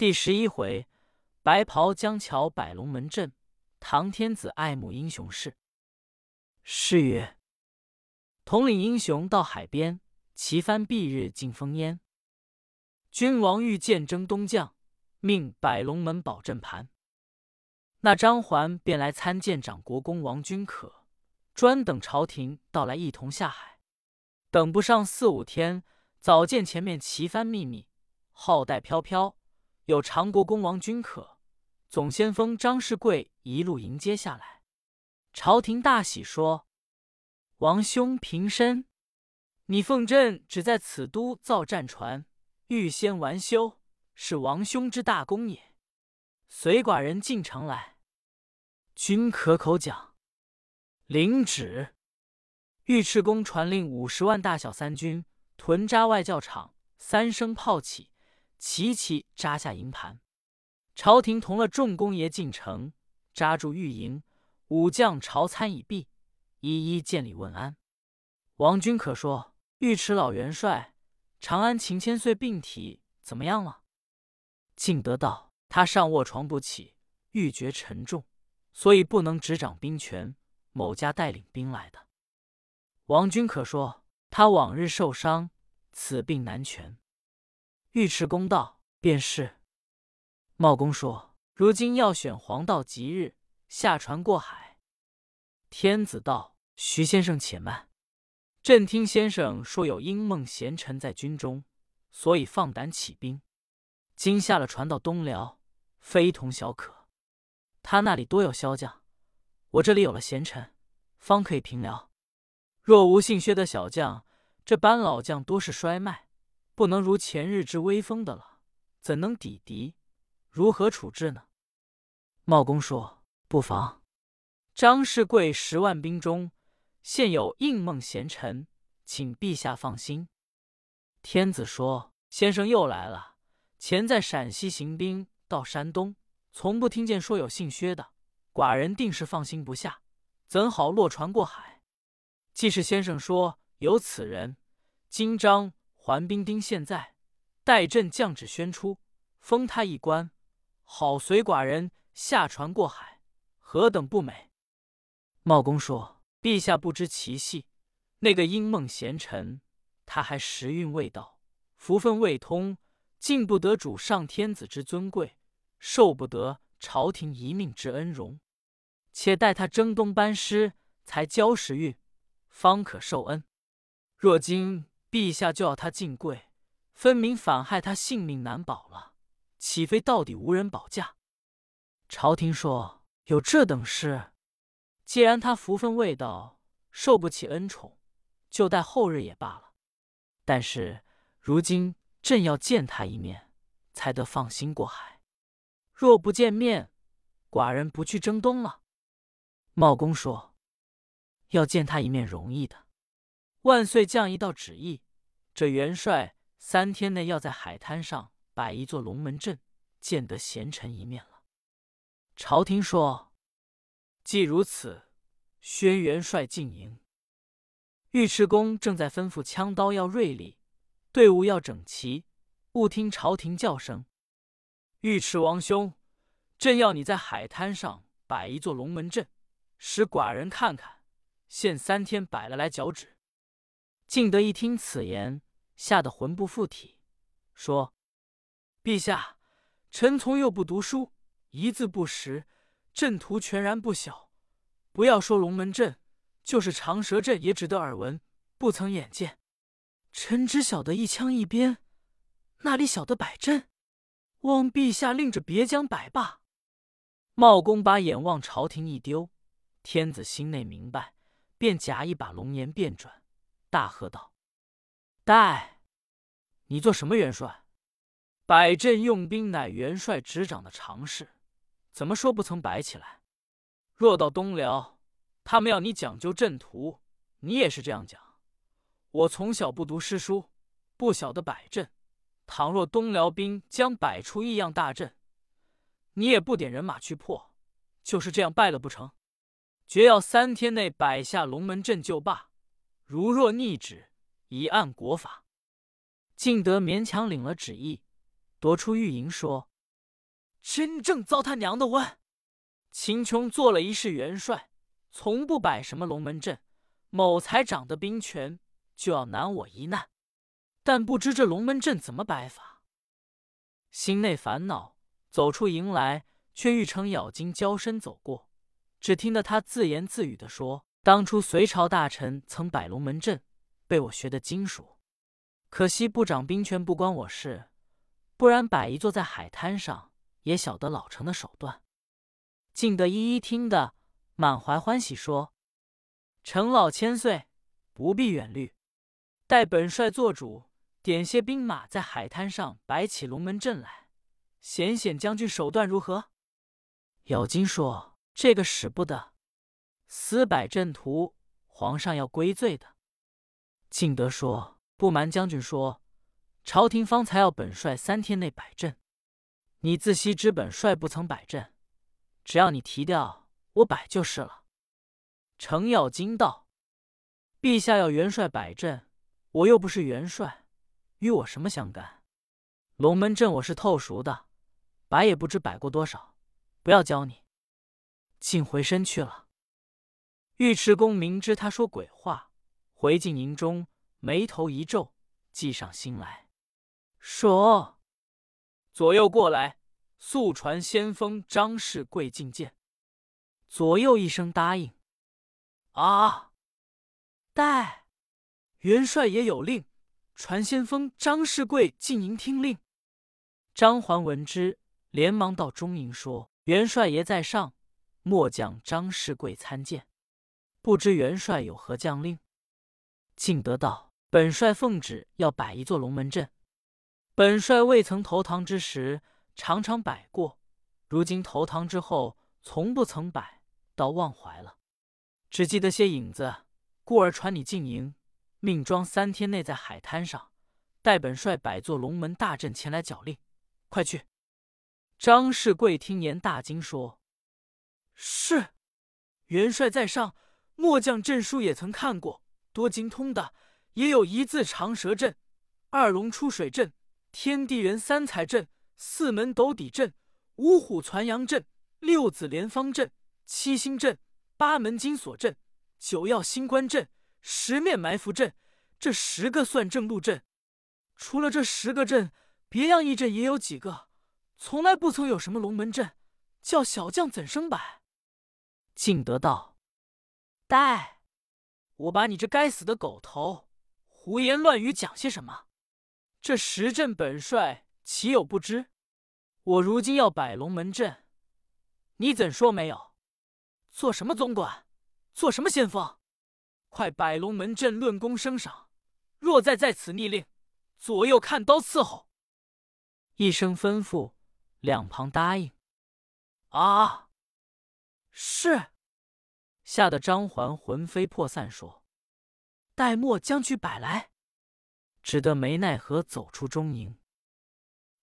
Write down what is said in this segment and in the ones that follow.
第十一回，白袍江桥摆龙门阵，唐天子爱慕英雄事。诗曰：统领英雄到海边，旗帆蔽日尽风烟。君王欲见征东将，命摆龙门保阵盘。那张环便来参见长国公王君可，专等朝廷到来，一同下海。等不上四五天，早见前面旗帆密密，号带飘飘，有长国公王君可、总先锋张世贵一路迎接下来。朝廷大喜，说：“王兄平身，你奉朕只在此都造战船，预先完修，是王兄之大功也。随寡人进城来。”君可口讲，领旨。尉迟恭传令五十万大小三军屯扎外教场，三声炮起，齐齐扎下营盘。朝廷同了众公爷进城，扎住御营，武将朝参已毕，一一见礼问安。王君可说：“尉迟老元帅，长安秦千岁病体怎么样了？”敬德道：“他上卧床不起，欲觉沉重。”所以不能执掌兵权，某家带领兵来的。王君可说他往日受伤，此病难全。尉迟恭道：“便是。”茂公说：“如今要选黄道吉日，下船过海。”天子道：“徐先生且慢，朕听先生说有英梦贤臣在军中，所以放胆起兵。今下了船到东辽，非同小可。”他那里多有骁将，我这里有了贤臣，方可以平辽。若无姓薛的小将，这班老将多是衰迈，不能如前日之威风的了，怎能抵敌？如何处置呢？茂公说：“不妨。张世贵十万兵中，现有应梦贤臣，请陛下放心。”天子说：“先生又来了。前在陕西行兵，到山东。”从不听见说有姓薛的，寡人定是放心不下，怎好落船过海？既是先生说有此人，今章还兵丁现在，待朕降旨宣出，封他一官，好随寡人下船过海，何等不美？茂公说：“陛下不知其细，那个英梦贤臣，他还时运未到，福分未通，进不得主上天子之尊贵。”受不得朝廷一命之恩荣，且待他征东班师，才交时运，方可受恩。若今陛下就要他进贵，分明反害他性命难保了，岂非到底无人保驾？朝廷说有这等事，既然他福分未到，受不起恩宠，就待后日也罢了。但是如今朕要见他一面，才得放心过海。若不见面，寡人不去征东了。茂公说：“要见他一面容易的。万岁降一道旨意，这元帅三天内要在海滩上摆一座龙门阵，见得贤臣一面了。”朝廷说：“既如此，宣元帅进营。”尉迟恭正在吩咐枪刀要锐利，队伍要整齐，勿听朝廷叫声。尉迟王兄，朕要你在海滩上摆一座龙门阵，使寡人看看。限三天摆了来脚趾。敬德一听此言，吓得魂不附体，说：“陛下，臣从幼不读书，一字不识，阵图全然不晓。不要说龙门阵，就是长蛇阵也只得耳闻，不曾眼见。臣只晓得一枪一鞭，哪里晓得摆阵？”望陛下令着别将摆罢。茂公把眼望朝廷一丢，天子心内明白，便假一把龙颜变转，大喝道：“待你做什么元帅？摆阵用兵乃元帅执掌的常事，怎么说不曾摆起来？若到东辽，他们要你讲究阵图，你也是这样讲。我从小不读诗书，不晓得摆阵。”倘若东辽兵将摆出异样大阵，你也不点人马去破，就是这样败了不成？绝要三天内摆下龙门阵就罢。如若逆旨，一按国法。敬德勉强领了旨意，夺出御营说：“真正遭他娘的问！秦琼做了一世元帅，从不摆什么龙门阵。某才长得兵权，就要难我一难，但不知这龙门阵怎么摆法，心内烦恼。走出营来，却遇程咬金交身走过，只听得他自言自语的说：“当初隋朝大臣曾摆龙门阵，被我学得精熟。可惜不长兵权，不关我事。不然摆一座在海滩上，也晓得老成的手段。”敬德一一听得满怀欢喜，说：“程老千岁，不必远虑，待本帅做主，点些兵马在海滩上摆起龙门阵来。”显显将军手段如何？咬金说：“这个使不得，私摆阵图，皇上要归罪的。”敬德说：“不瞒将军说，朝廷方才要本帅三天内摆阵，你自悉知本帅不曾摆阵，只要你提调，我摆就是了。”程咬金道：“陛下要元帅摆阵，我又不是元帅，与我什么相干？龙门阵我是透熟的。”摆也不知摆过多少，不要教你。竟回身去了。尉迟恭明知他说鬼话，回进营中，眉头一皱，计上心来，说：“左右过来，速传先锋张世贵觐见。”左右一声答应。啊！待元帅也有令，传先锋张世贵进营听令。张环闻之。连忙到中营说：“元帅爷在上，末将张世贵参见。不知元帅有何将令？”敬德道：“本帅奉旨要摆一座龙门阵。本帅未曾投唐之时，常常摆过；如今投唐之后，从不曾摆，倒忘怀了。只记得些影子，故而传你进营，命庄三天内在海滩上，待本帅摆座龙门大阵前来缴令。快去！”张世贵听言大惊，说：“是元帅在上，末将阵书也曾看过，多精通的也有一字长蛇阵、二龙出水阵、天地人三彩阵、四门斗底阵、五虎攒阳阵、六子连方阵、七星阵、八门金锁阵、九曜星官阵、十面埋伏阵，这十个算正路阵。除了这十个阵，别样一阵也有几个。”从来不曾有什么龙门阵，叫小将怎生摆？敬德道：“呆，我把你这该死的狗头，胡言乱语讲些什么？这十阵本帅岂有不知？我如今要摆龙门阵，你怎说没有？做什么总管？做什么先锋？快摆龙门阵，论功升赏。若再在此逆令，左右看刀伺候。”一声吩咐。两旁答应，啊，是，吓得张环魂飞魄散，说：“待末将去摆来。”只得没奈何走出中营，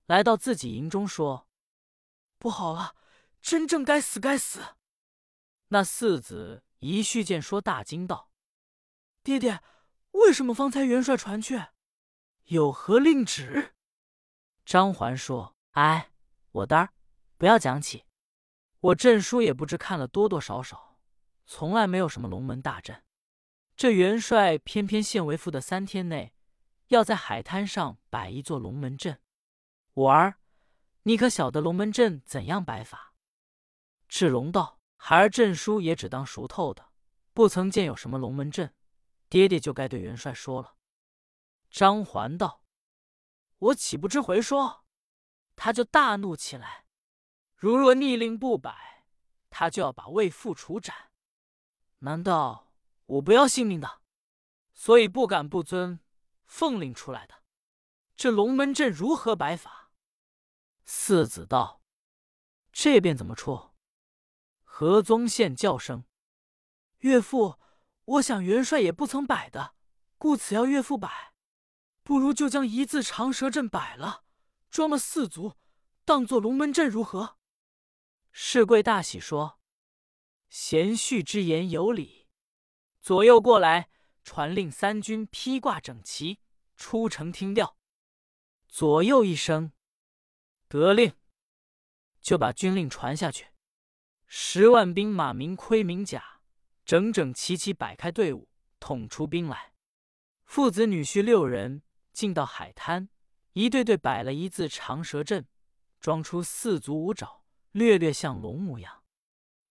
来到自己营中，说：“不好了，真正该死，该死！”那四子一续见说，大惊道：“爹爹，为什么方才元帅传去？有何令旨？”张环说：“哎。”我的儿，不要讲起。我阵书也不知看了多多少少，从来没有什么龙门大阵。这元帅偏偏现为父的三天内，要在海滩上摆一座龙门阵。我儿，你可晓得龙门阵怎样摆法？智龙道：“孩儿阵书也只当熟透的，不曾见有什么龙门阵。爹爹就该对元帅说了。”张环道：“我岂不知回说？”他就大怒起来，如若逆令不摆，他就要把魏父处斩。难道我不要性命的？所以不敢不遵奉令出来的。这龙门阵如何摆法？四子道：“这便怎么出？”何宗宪叫声：“岳父，我想元帅也不曾摆的，故此要岳父摆。不如就将一字长蛇阵摆了。”装了四足，当做龙门阵如何？世贵大喜，说：“贤婿之言有理。”左右过来，传令三军披挂整齐，出城听调。左右一声，得令。就把军令传下去，十万兵马，明盔明甲，整整齐齐摆开队伍，统出兵来。父子女婿六人进到海滩，一对对摆了一字长蛇阵，装出四足五爪，略略像龙模样。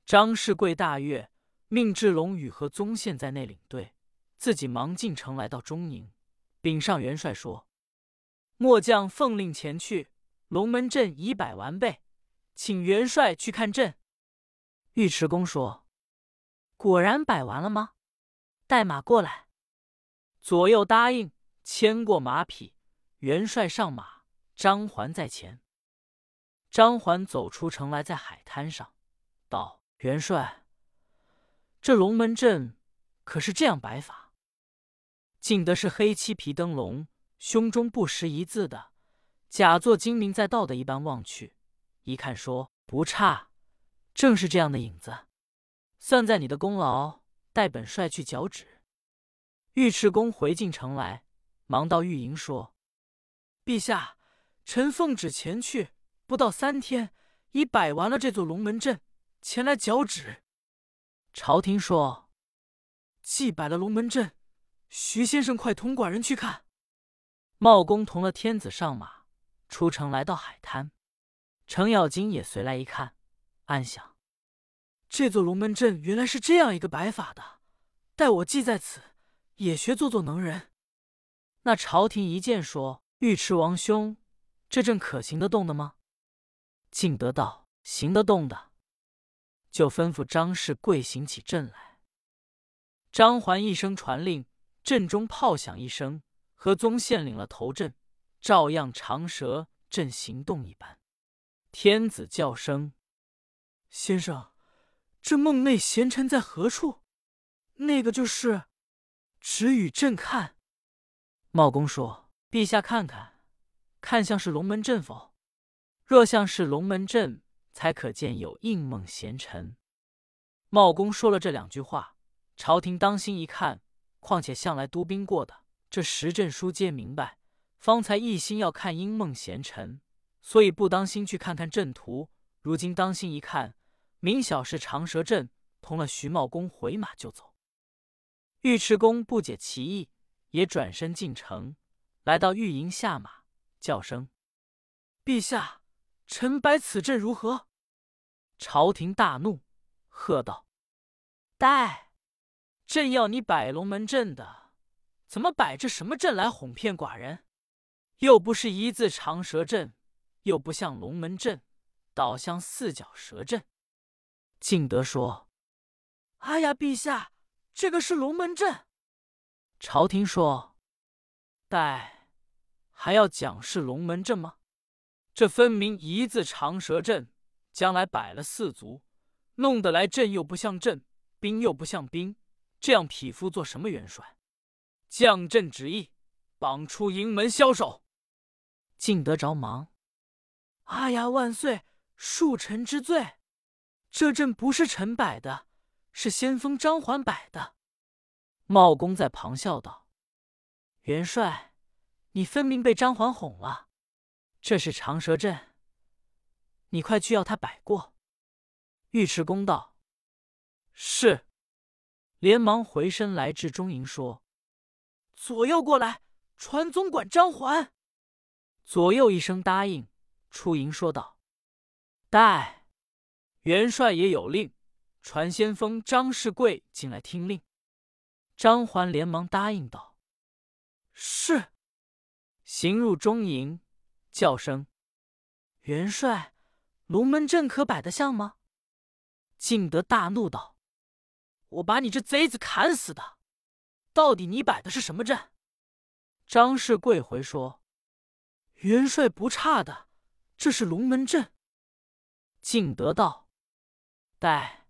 张世贵大悦，命智龙与和宗宪在内领队，自己忙进城来到中营，禀上元帅说：“末将奉令前去，龙门阵已摆完备。”请元帅去看阵。尉迟恭说：“果然摆完了吗？带马过来。”左右答应，牵过马匹，元帅上马，张环在前。张环走出城来，在海滩上道：“元帅，这龙门阵可是这样摆法？进得是黑漆皮灯笼，胸中不识一字的，假作精明在道的一般望去。”一看说不差，正是这样的影子，算在你的功劳。带本帅去脚趾。尉迟恭回进城来，忙到御营说：“陛下，臣奉旨前去，不到三天，已摆完了这座龙门阵，前来脚趾。”朝廷说：“既摆了龙门阵，徐先生快同寡人去看。”茂公同了天子上马，出城来到海滩。程咬金也随来一看，暗想：这座龙门阵原来是这样一个摆法的。待我记在此，也学做做能人。那朝廷一见说：“尉迟王兄，这阵可行得动的吗？”敬德道：“行得动的。”就吩咐张氏跪行起阵来。张环一声传令，阵中炮响一声，和宗宪领了头阵，照样长蛇阵行动一般。天子叫声：“先生，这梦内贤臣在何处？”那个就是，只与朕看。茂公说：“陛下看看，看像是龙门阵否？若像是龙门阵，才可见有应梦贤臣。”茂公说了这两句话，朝廷当心一看，况且向来督兵过的，这十阵书皆明白，方才一心要看应梦贤臣。所以不当心去看看阵图，如今当心一看，明晓是长蛇阵，同了徐茂公回马就走。尉迟恭不解其意，也转身进城，来到御营下马，叫声：“陛下，臣摆此阵如何？”朝廷大怒，喝道：“呆！朕要你摆龙门阵的，怎么摆这什么阵来哄骗寡人？又不是一字长蛇阵。”又不像龙门阵，倒像四脚蛇阵。敬德说：“哎呀，陛下，这个是龙门阵。”朝廷说：“待还要讲是龙门阵吗？这分明一字长蛇阵，将来摆了四足，弄得来阵又不像阵，兵又不像兵，这样匹夫做什么元帅？将阵旨意，绑出营门枭首。”敬德着忙。阿呀万岁！恕臣之罪。这阵不是臣摆的，是先锋张环摆的。茂公在旁笑道：“元帅，你分明被张环哄了。这是长蛇阵，你快去要他摆过。”尉迟恭道：“是。”连忙回身来至中营说：“左右过来，传总管张环。”左右一声答应。出营说道：“待元帅也有令，传先锋张世贵进来听令。”张环连忙答应道：“是。”行入中营，叫声：“元帅，龙门阵可摆得像吗？”敬德大怒道：“我把你这贼子砍死的！到底你摆的是什么阵？”张世贵回说：“元帅不差的。”这是龙门阵。敬德道：“待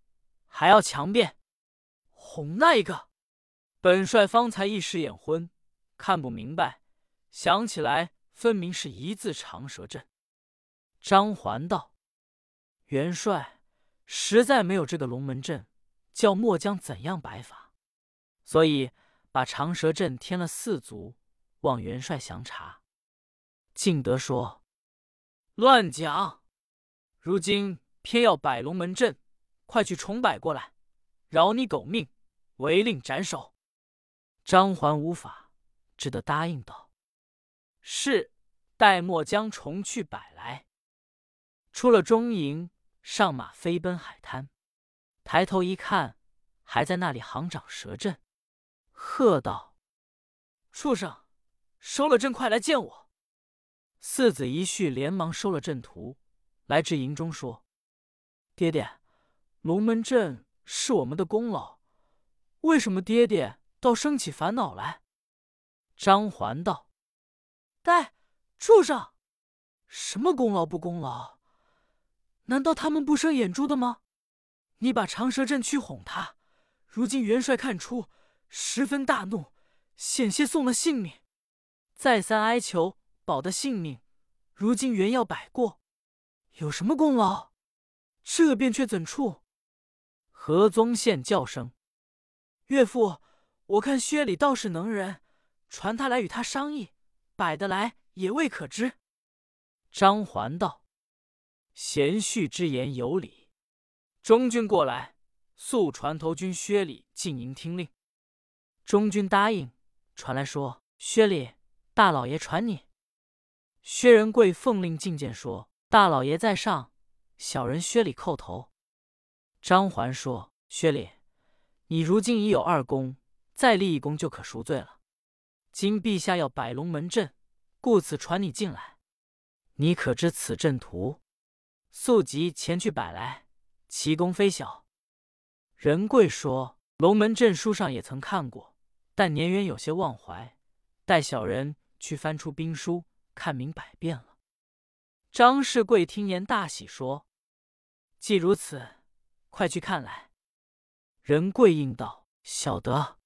还要强辩，哄那一个。本帅方才一时眼昏，看不明白，想起来分明是一字长蛇阵。”张环道：“元帅实在没有这个龙门阵，叫末将怎样摆法？所以把长蛇阵添了四足，望元帅详查。”敬德说。乱讲！如今偏要摆龙门阵，快去重摆过来，饶你狗命，违令斩首。”张环无法，只得答应道：“是。”待末将重去摆来。出了中营，上马飞奔海滩。抬头一看，还在那里行长蛇阵，喝道：“畜生，收了阵，快来见我！”四子一婿连忙收了阵图，来至营中说：“爹爹，龙门阵是我们的功劳，为什么爹爹倒生起烦恼来？”张环道：“呆。”畜生！什么功劳不功劳？难道他们不生眼珠的吗？你把长蛇阵去哄他，如今元帅看出，十分大怒，险些送了性命，再三哀求保的性命。如今原要摆过，有什么功劳？这便却怎处？何宗宪叫声：“岳父，我看薛礼倒是能人，传他来与他商议，摆得来。”也未可知。张环道：“贤婿之言有理。”中军过来，速传头军薛礼进营听令。中军答应，传来说：“薛礼，大老爷传你。”薛仁贵奉令进见，说：“大老爷在上，小人薛礼叩头。”张环说：“薛礼，你如今已有二功，再立一功就可赎罪了。今陛下要摆龙门阵。”故此传你进来，你可知此阵图？速即前去摆来，其功非小。仁贵说：“龙门阵书上也曾看过，但年远有些忘怀，待小人去翻出兵书，看明百遍了。”张世贵听言大喜，说：“既如此，快去看来。”仁贵应道：“晓得。”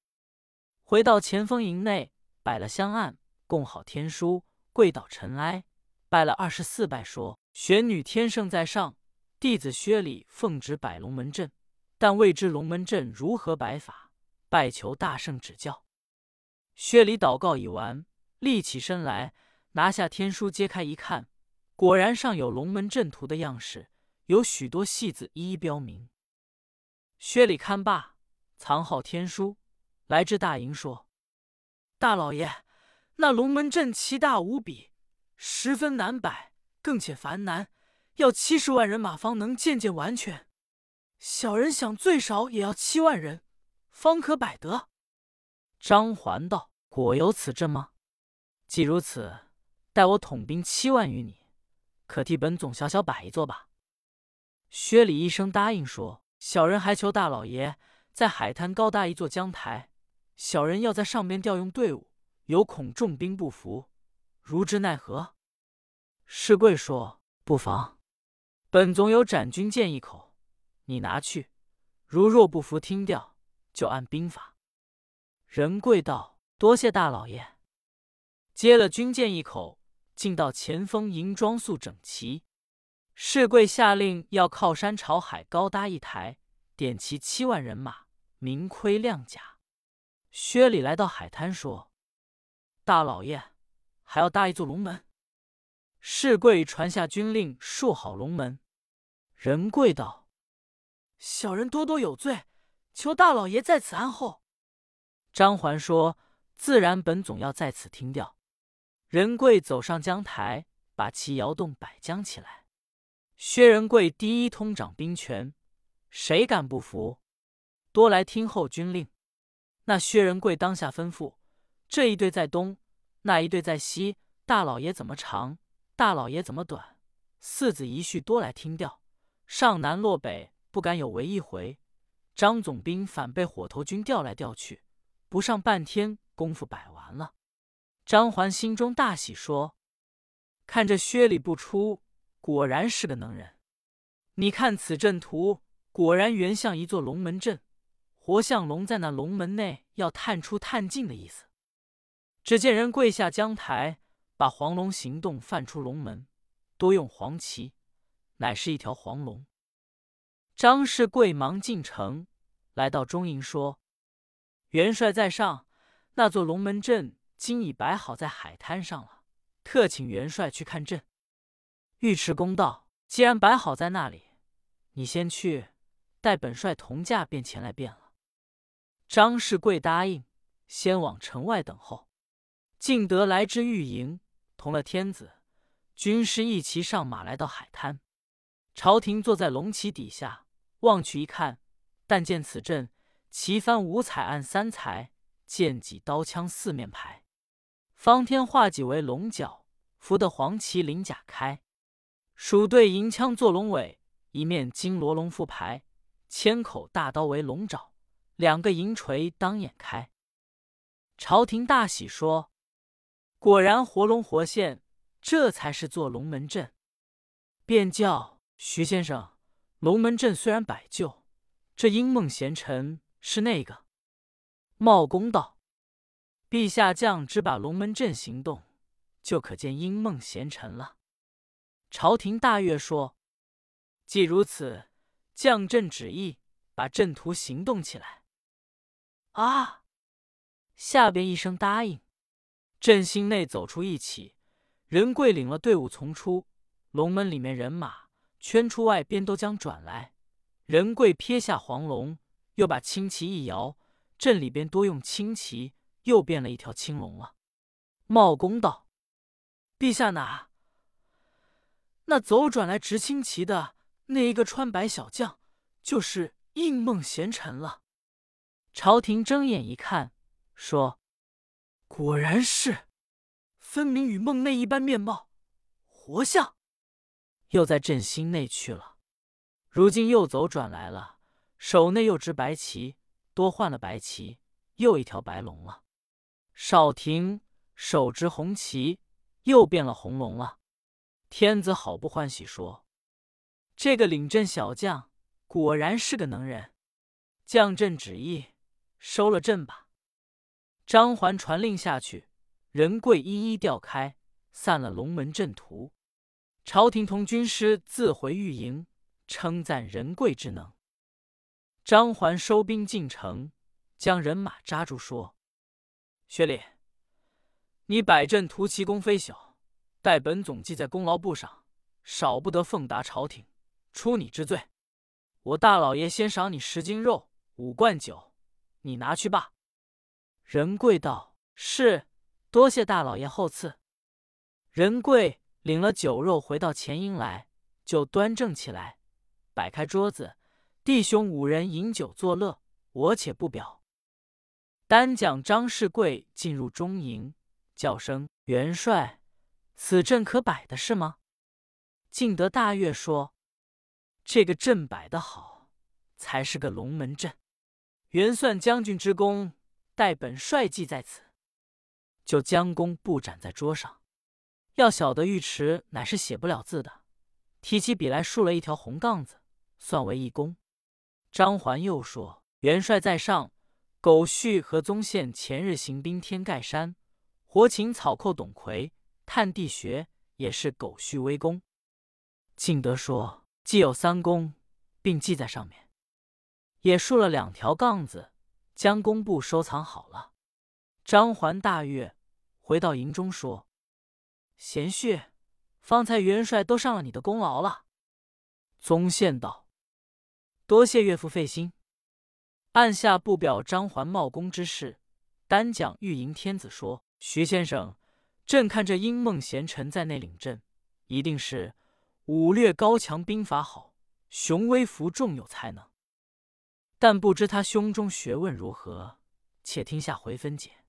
回到前锋营内，摆了香案，供好天书。跪倒尘埃，拜了二十四拜，说：“玄女天圣在上，弟子薛礼奉旨摆龙门阵，但未知龙门阵如何摆法，拜求大圣指教。”薛礼祷告已完，立起身来，拿下天书，揭开一看，果然上有龙门阵图的样式，有许多细字一一标明。薛礼看罢，藏好天书，来至大营，说：“大老爷。”那龙门阵奇大无比，十分难摆，更且繁难，要七十万人马方能渐渐完全。小人想最少也要七万人，方可摆得。张环道：“果有此阵吗？既如此，待我统兵七万余你，可替本总小小摆一座吧。”薛礼一声答应说：“小人还求大老爷在海滩高搭一座江台，小人要在上边调用队伍。”有恐重兵不服，如之奈何？世贵说：“不妨，本总有斩军剑一口，你拿去。如若不服听调，就按兵法。”仁贵道：“多谢大老爷。”接了军舰一口，进到前锋营，装束整齐。世贵下令要靠山朝海高搭一台，点齐七万人马，明盔亮甲。薛礼来到海滩说。大老爷还要搭一座龙门，世贵传下军令，竖好龙门。仁贵道：“小人多多有罪，求大老爷在此安后。”张环说：“自然，本总要在此听调。”仁贵走上江台，把旗摇动，摆将起来。薛仁贵第一通掌兵权，谁敢不服？多来听候军令。那薛仁贵当下吩咐。这一队在东，那一队在西。大老爷怎么长？大老爷怎么短？四子一婿多来听调，上南落北，不敢有违一回。张总兵反被火头军调来调去，不上半天功夫摆完了。张环心中大喜，说：“看这薛礼不出，果然是个能人。你看此阵图，果然原像一座龙门阵，活像龙在那龙门内要探出探进的意思。”只见人跪下江台，把黄龙行动泛出龙门，多用黄旗，乃是一条黄龙。张氏贵忙进城，来到中营说：“元帅在上，那座龙门阵今已摆好在海滩上了，特请元帅去看阵。”尉迟恭道：“既然摆好在那里，你先去，待本帅同驾便前来便了。”张世贵答应，先往城外等候。敬德来至御营，同了天子、军师一齐上马，来到海滩。朝廷坐在龙旗底下，望去一看，但见此阵旗帆五彩暗三彩，剑戟刀枪四面排。方天画戟为龙角，扶得黄旗鳞甲开。蜀队银枪作龙尾，一面金罗龙复排，千口大刀为龙爪。两个银锤当眼开，朝廷大喜，说：“果然活龙活现，这才是做龙门阵。”便叫徐先生：“龙门阵虽然摆就，这英梦贤臣是那个？”茂公道：“陛下降只把龙门阵行动，就可见英梦贤臣了。”朝廷大悦，说：“既如此，降朕旨意，把阵图行动起来。”啊！下边一声答应，阵心内走出一起，仁贵领了队伍从出，龙门里面人马圈出外边都将转来。仁贵撇下黄龙，又把青旗一摇，镇里边多用青旗，又变了一条青龙了。茂公道：“陛下哪？那走转来执青旗的那一个穿白小将，就是应梦贤臣了。”朝廷睁眼一看，说：“果然是，分明与梦内一般面貌，活像。”又在朕心内去了。如今又走转来了，手内又执白旗，多换了白旗，又一条白龙了。少廷手执红旗，又变了红龙了。天子好不欢喜，说：“这个领阵小将，果然是个能人。”将朕旨意。收了阵吧。张环传令下去，仁贵一一调开，散了龙门阵图。朝廷同军师自回御营，称赞仁贵之能。张环收兵进城，将人马扎住，说：“薛礼，你摆阵图奇功非小，待本总记在功劳簿上，少不得奉达朝廷，出你之罪。我大老爷先赏你十斤肉，五罐酒。”你拿去吧。仁贵道：“是，多谢大老爷厚赐。”仁贵领了酒肉回到前营来，就端正起来，摆开桌子，弟兄五人饮酒作乐。我且不表。单讲张世贵进入中营，叫声：“元帅，此阵可摆的是吗？”敬德大悦说：“这个阵摆的好，才是个龙门阵。”元算将军之功，待本帅记在此。就将功布展在桌上。要晓得尉迟乃是写不了字的，提起笔来竖了一条红杠子，算为一功。张环又说：“元帅在上，苟旭和宗宪前日行兵天盖山，活擒草寇董魁，探地穴，也是苟旭微功。”敬德说：“既有三功，并记在上面。”也竖了两条杠子，将工部收藏好了。张环大悦，回到营中说：“贤婿，方才元帅都上了你的功劳了。”宗宪道：“多谢岳父费心。”按下不表张环冒功之事，单讲御营天子说：“徐先生，朕看这英梦贤臣在内领阵，一定是武略高强，兵法好，雄威服众，有才能。”但不知他胸中学问如何，且听下回分解。